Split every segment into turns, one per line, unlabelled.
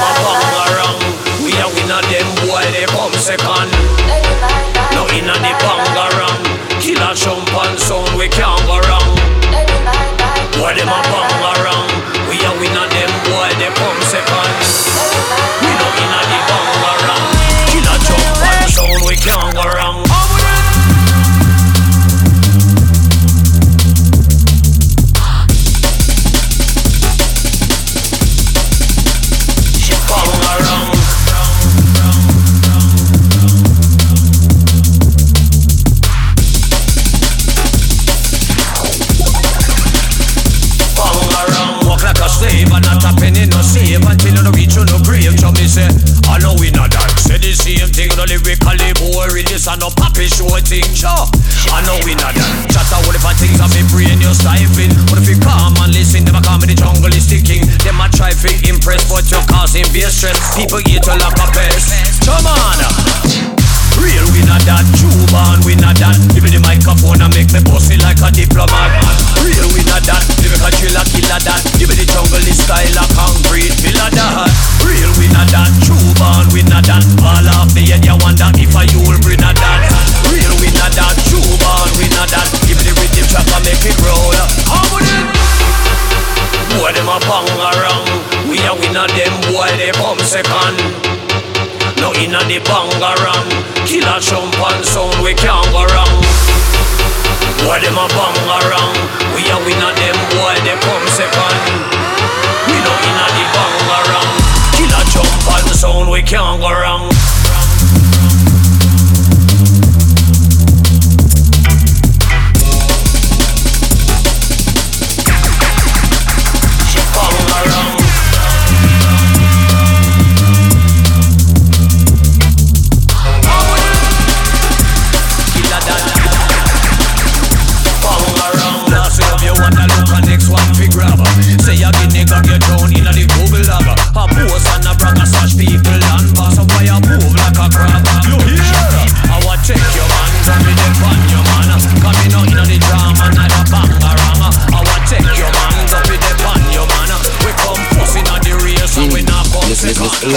my bum. Them a bangarang. We are winner, them boy, they come second. We know inna the bangarang. Killer jump and sound, we can't go wrong.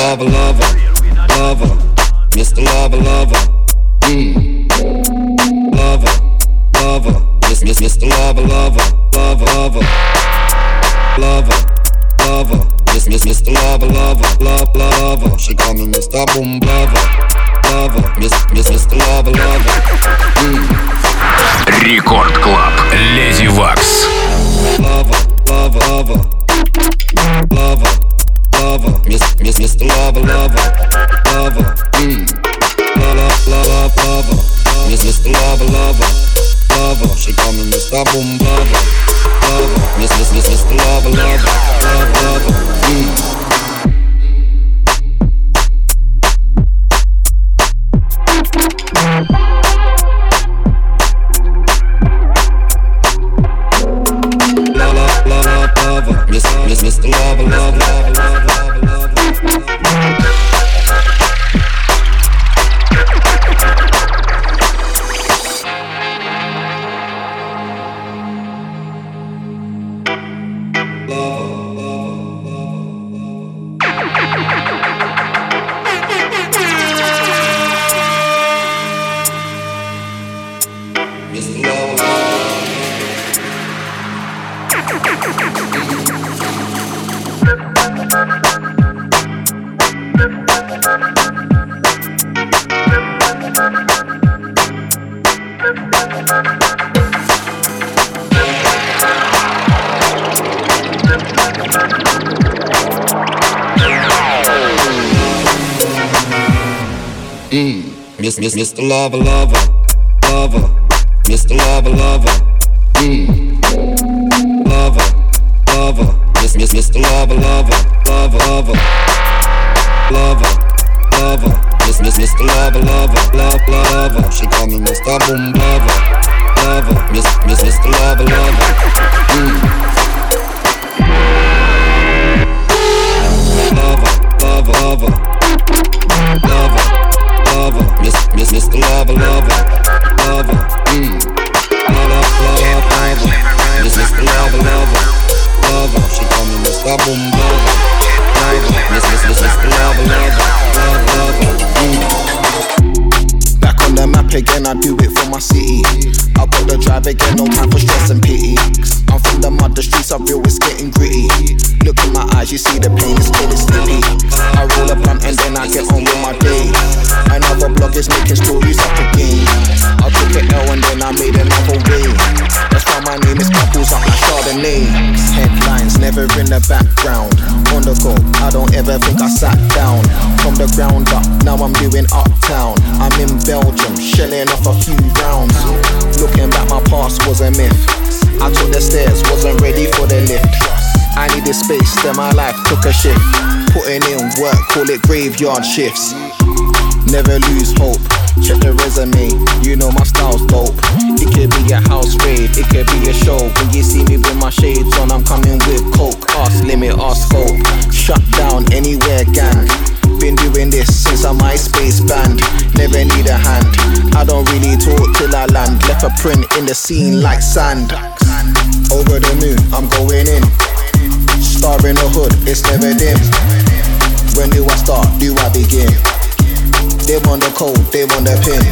Lover, lover, lover, Mr. Lover, lover, mmm, lover, lover, Miss, Miss, Mr. Lover, lover, lover, lover, lover, lover, Miss, Miss, Mr. Lover, lover, love, lover. She call me Mr. Boom Miss, Miss, Mr. Lover, Lover, Lover, Lover. Miss, Miss, Mr.
drive again, no time for stress and pity. I'm from the mud, the streets are real, it's getting gritty. Look in my eyes, you see the pain, it's getting slippy. I roll a blunt and then I get on with my day. Another blog is making stories up again. I took an L and then I made another way. That's why my name is Couples up like Chardonnay. Headlines never in the background. On the go, I don't ever think I sat down. From the ground up, now I'm doing uptown. I'm in Belgium, shelling off a few rounds. Looking back, my past was a myth. I took the stairs, wasn't ready for the lift. I needed space, then my life took a shift. Putting in work, call it graveyard shifts. Never lose hope. Check the resume, you know my style's dope. It could be a house raid, it could be a show. When you see me with my shades on, I'm coming with coke. Ask limit, ask scope. Shut down anywhere, gang. Been doing this since I'm MySpace band. Never need a hand. I don't really talk till I land. Left a print in the scene like sand. Over the moon, I'm going in. Star in the hood, it's never dim. When do I start? Do I begin? They want the code, they want the pin.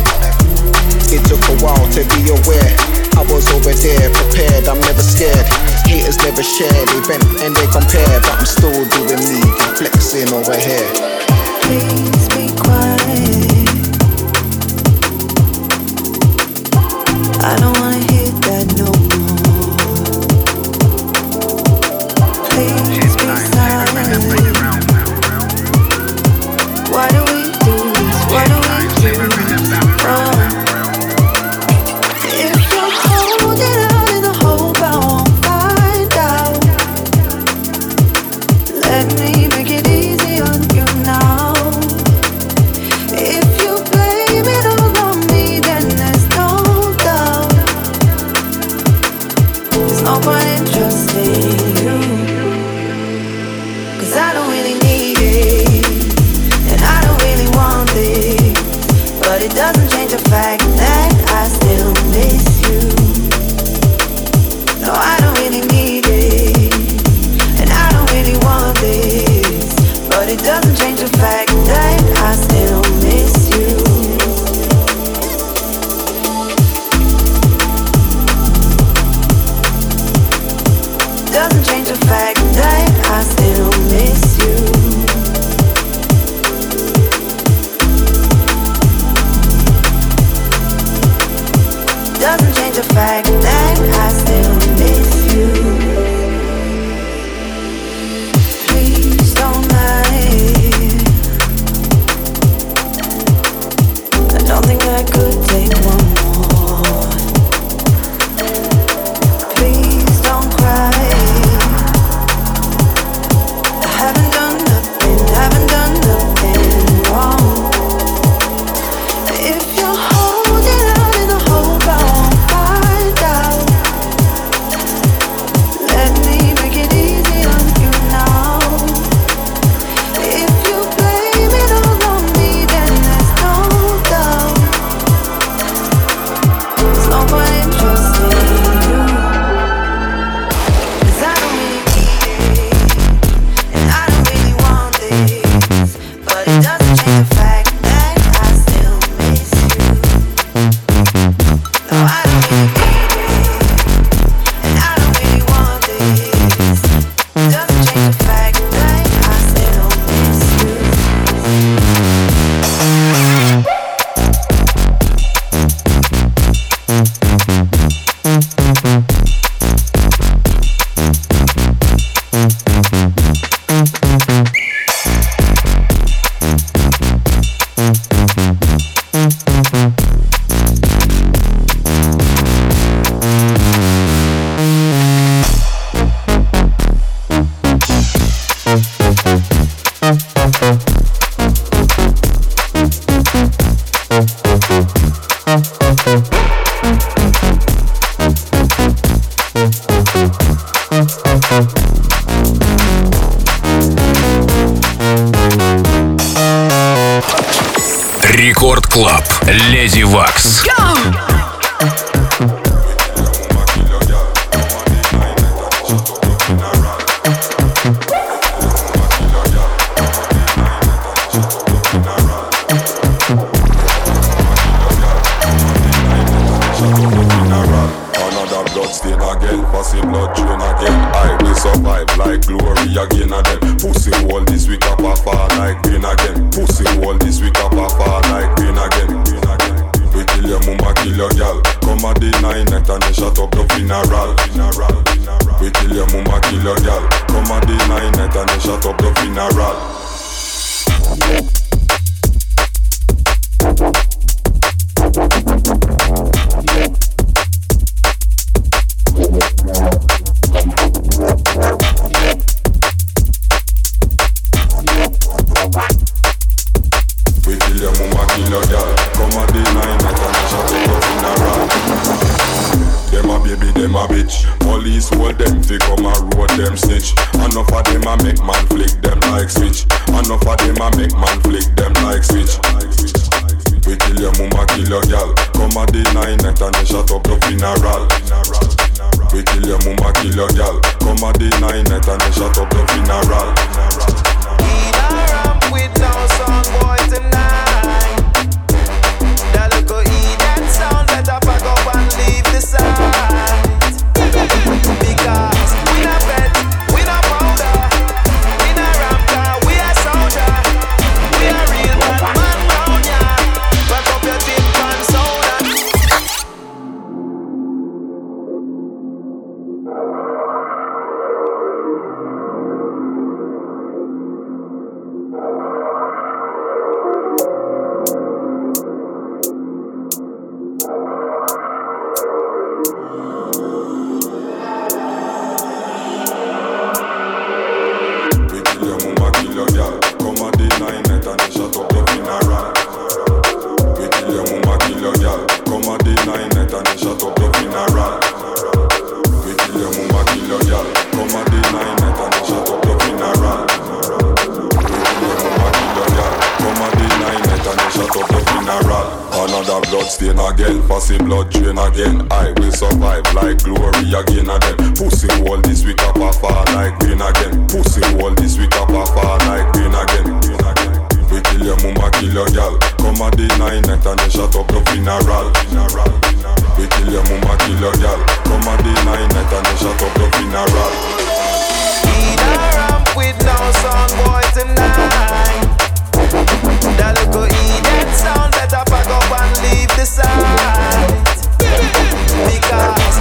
It took a while to be aware. I was over there, prepared, I'm never scared. Haters never share, they vent and they compare. But I'm still doing me, flexing over here.
I don't
see all this week up pop out like green again. We kill your mama, kill your gal. Come at the nine night and then shut up the funeral. We kill your mama, kill your gal. Come at the nine night and then shut up the funeral. your girl. again. Passy blood drain again. I will survive like glory again again. Pussy wall this week up a far like green again. Pussy wall this week up a far like green again. Green again. We kill your mumma, kill your gal. Come at the nine night and then shut up the funeral. funeral. We kill your mumma, kill your gal. Come at the nine night and then shut up the funeral.
Need a ramp with no sun boy tonight. Now look who that sound. Better pack up and leave this side. Because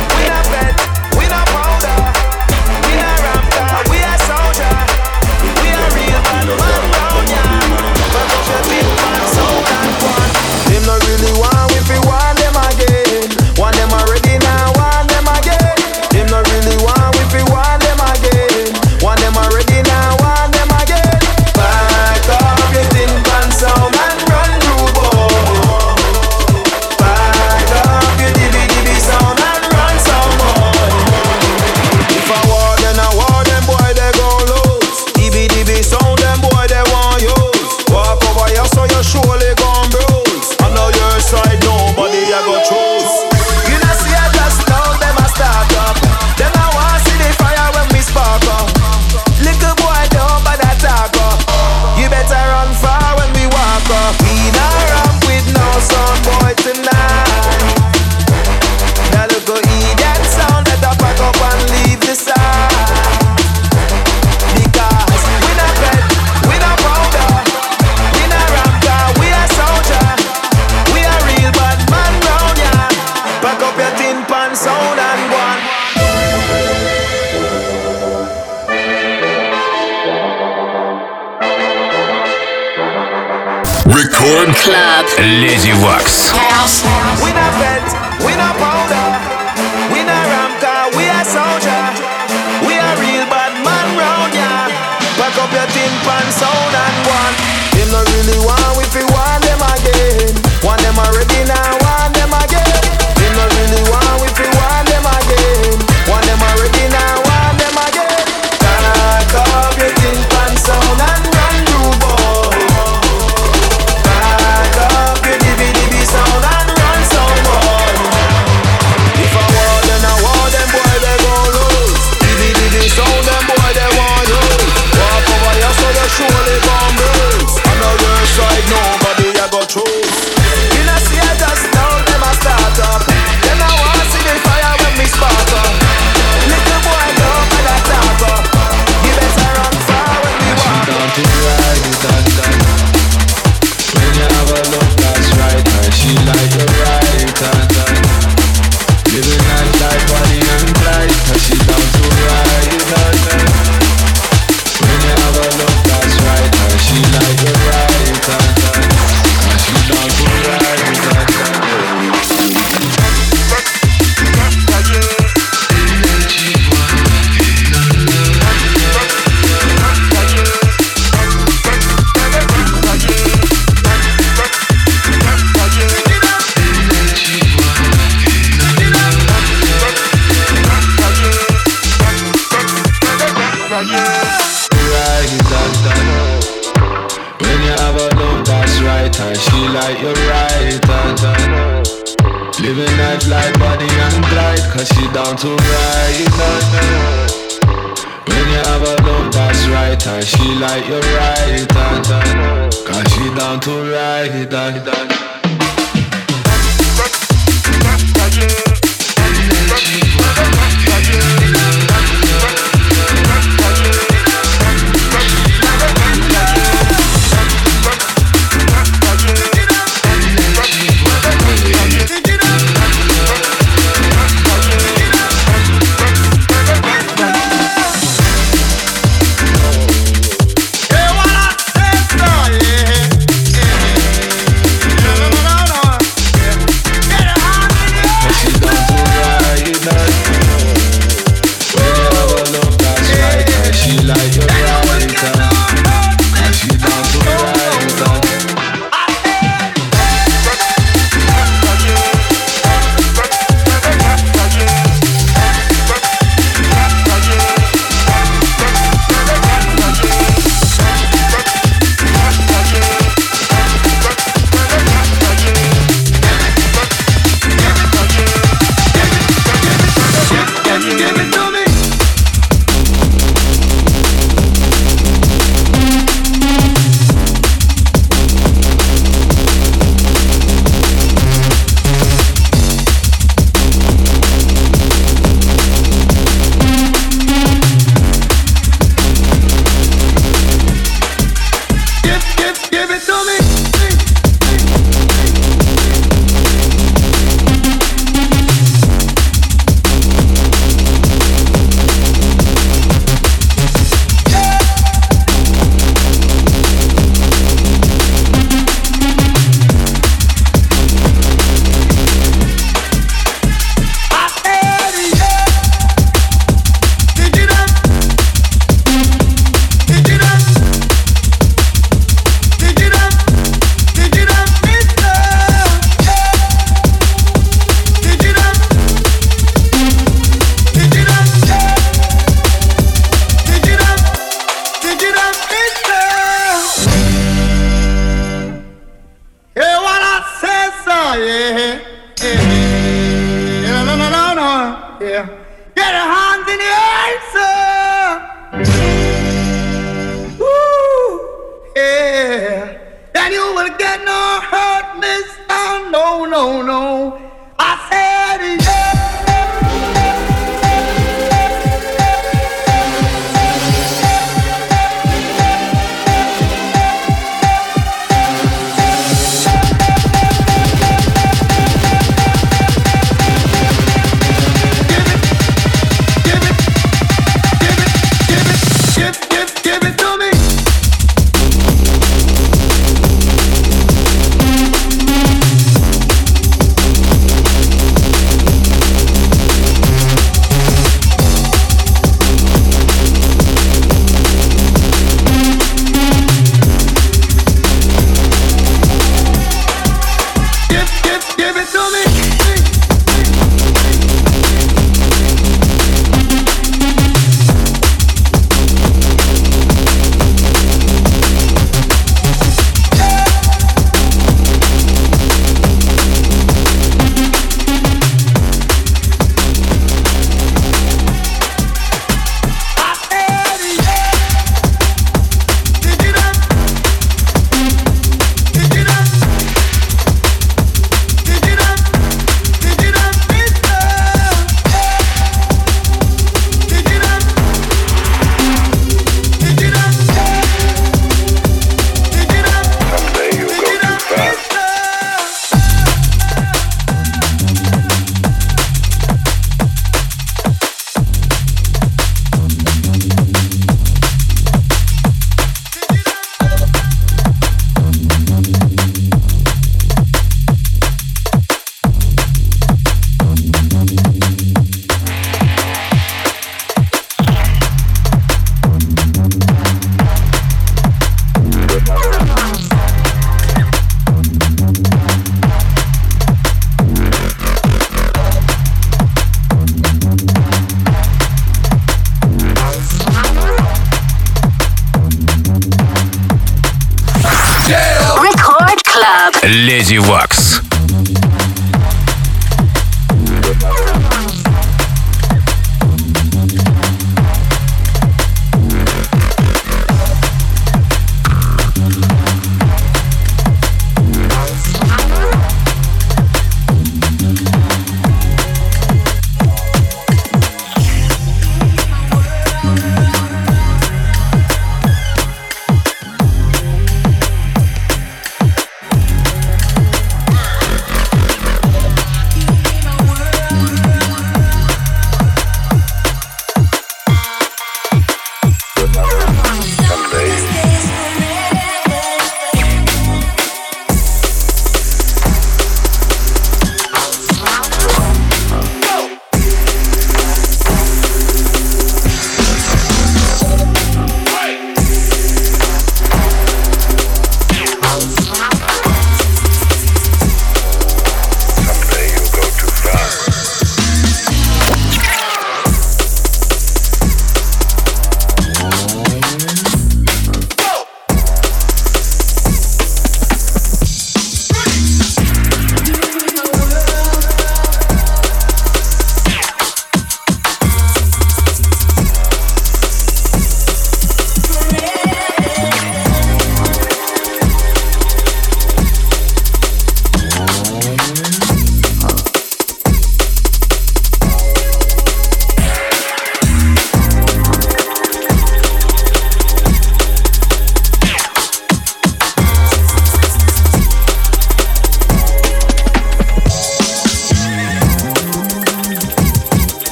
Диван.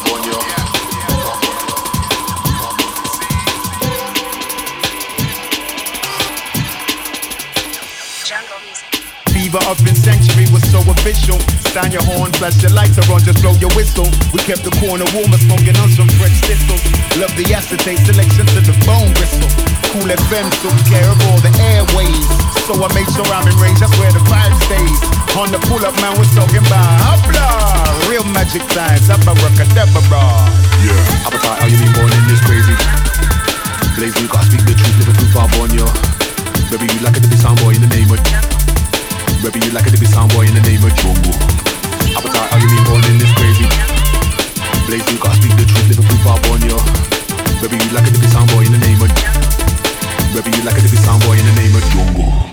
up on your.
official. Sound your horn, flash your lights around, on, just blow your whistle. We kept the corner warmer, smoking on some fresh thistles. Love the acetate selection to the bone whistle. Kool FM took care of all the airways. So I made sure I'm in range, that's where the vibe stays. On the pull up, man, we're talking about hopla. Real magic signs, I'm a abracadabra. Yeah,
I'm about how you mean born in this crazy. Blaze, you gotta speak the truth, live a too far born, yo. Baby, you like it to be sound boy in the name of. Baby, you like it to be soundboy in the name of Jungle. Appetite, how you been born in this crazy? Blaze, you gotta speak the truth, live a proof I'm born, yo. Baby, you like it to be soundboy in the name of. Baby, you like it to be soundboy in the name of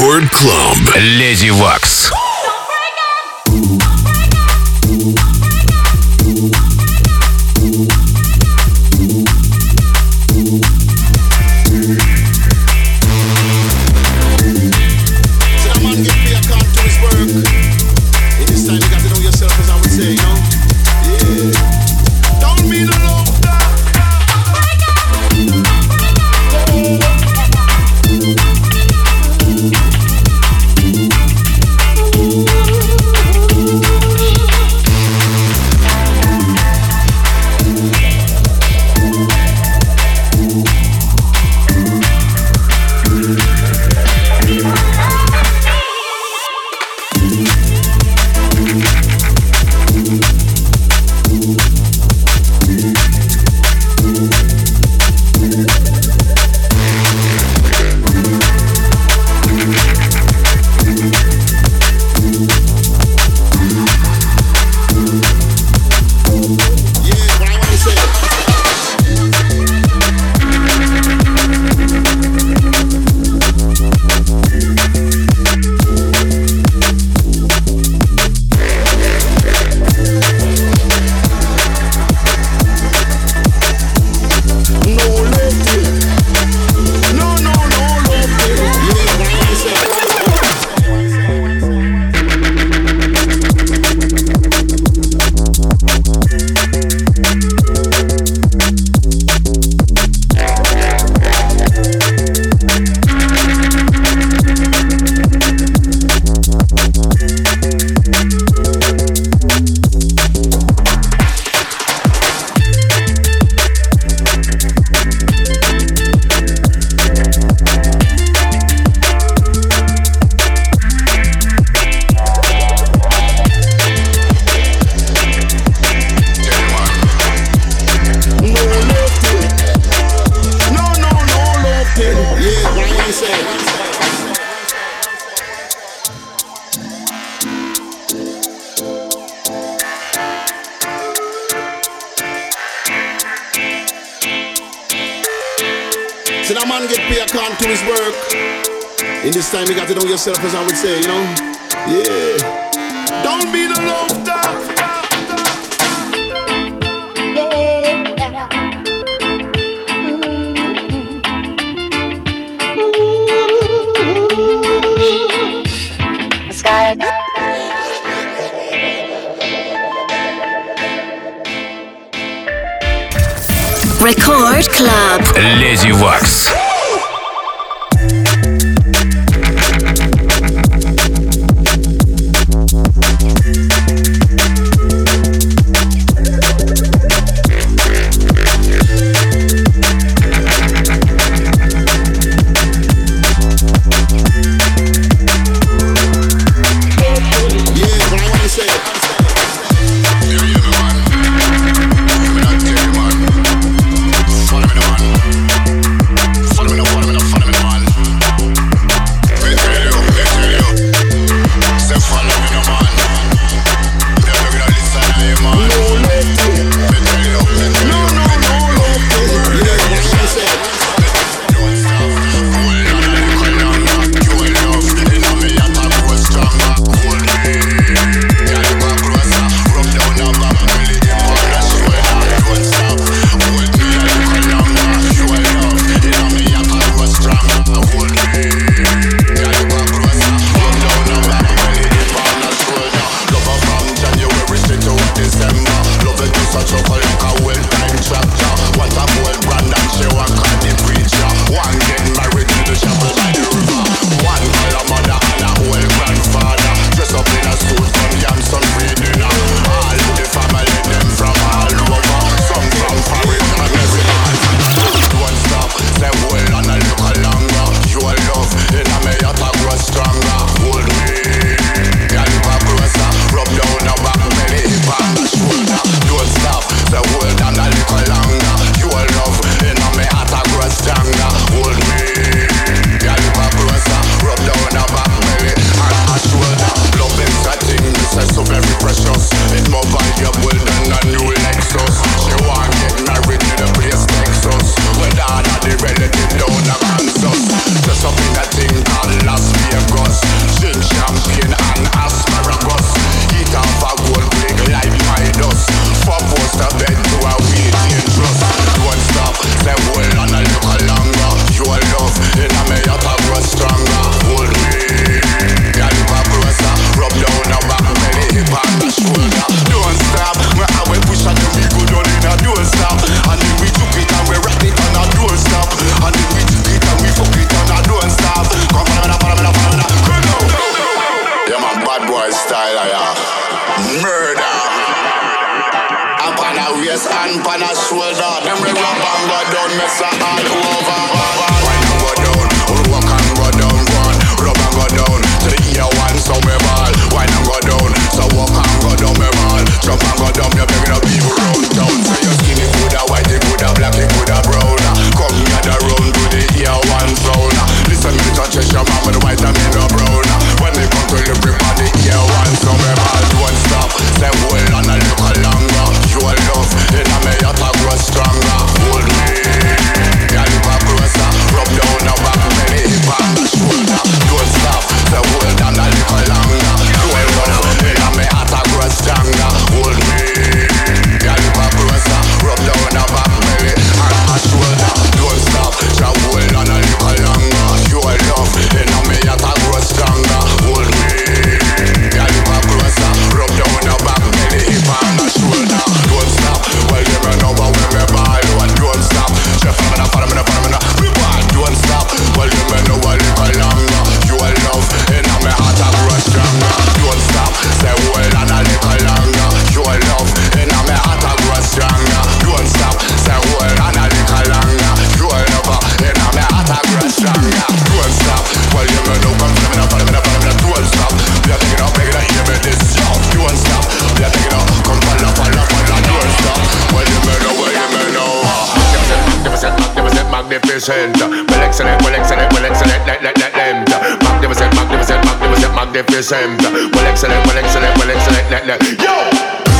Jungle. Леди Вакс.
yourself, as I would say, you know? Yeah. Don't be the low dog.
Record Club.
Леди Вакс.
magnificent, well excellent, well excellent, well excellent, let let let them. Magnificent, magnificent, magnificent, magnificent, well excellent, well excellent, well excellent, let let. Yo,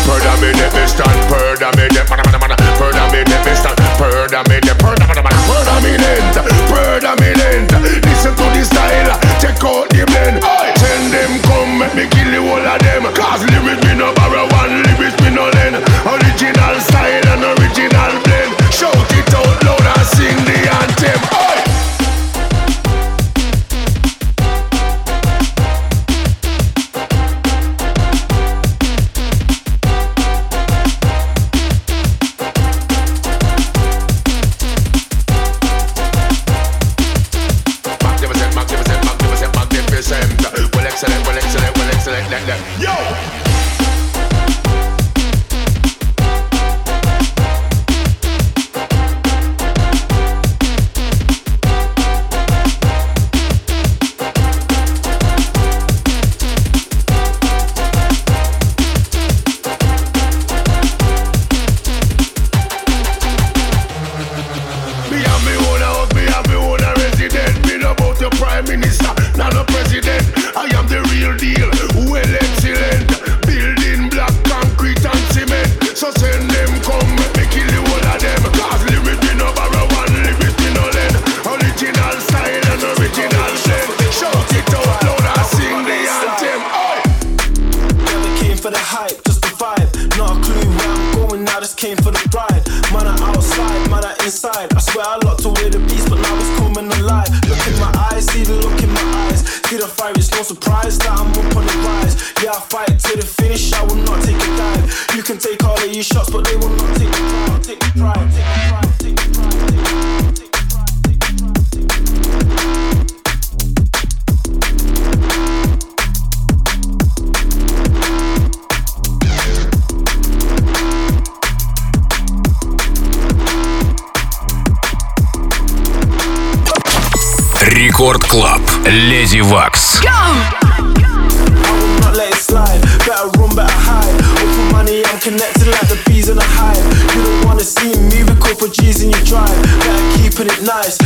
perda me de me stand, perda me de, mana mana mana, perda me de me perda me de, perda mana mana, perda me lent, perda me lent.
Listen to the style, check out the blend. Send them come, make me kill the whole of them. Cause lyrics me no borrow one, lyrics me no lend. Original style and original.
Леди Вакс.
Connected like the bees a hive. You don't wanna see me, for G's in your drive. Better keeping it nice.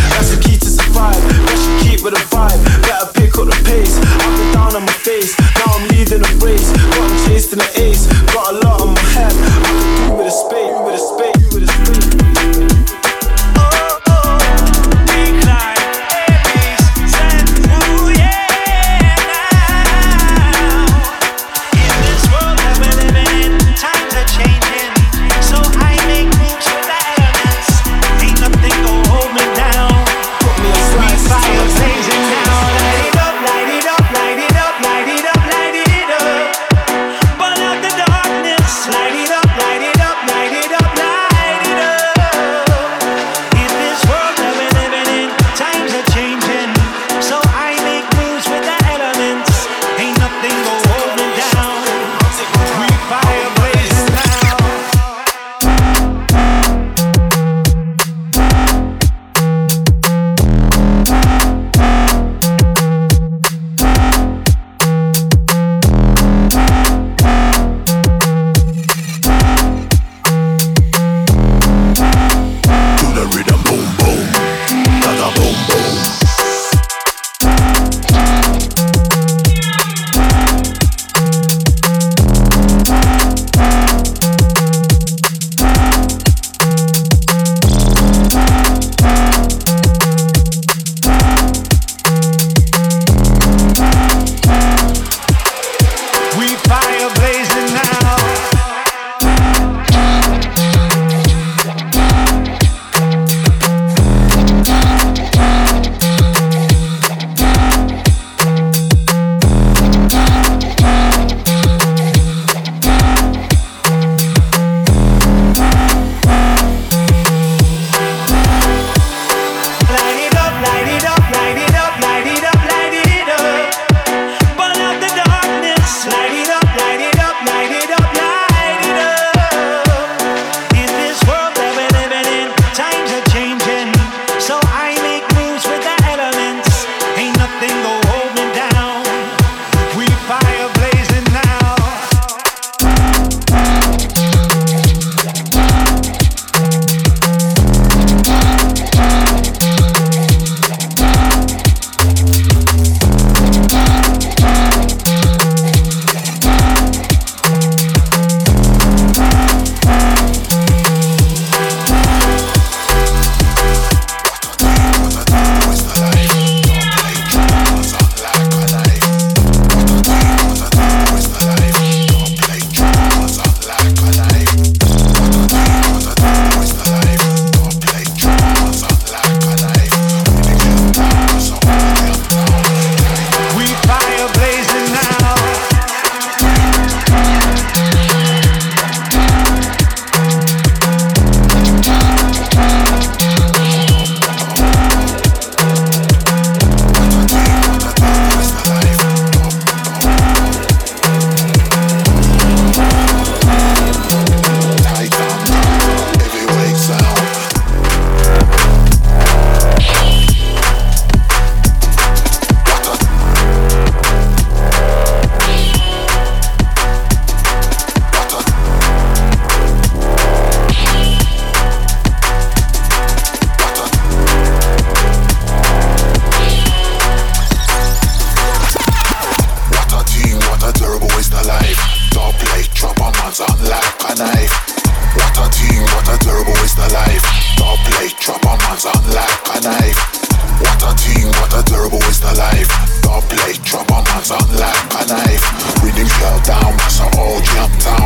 knife. We didn't slow down, so all jumped out.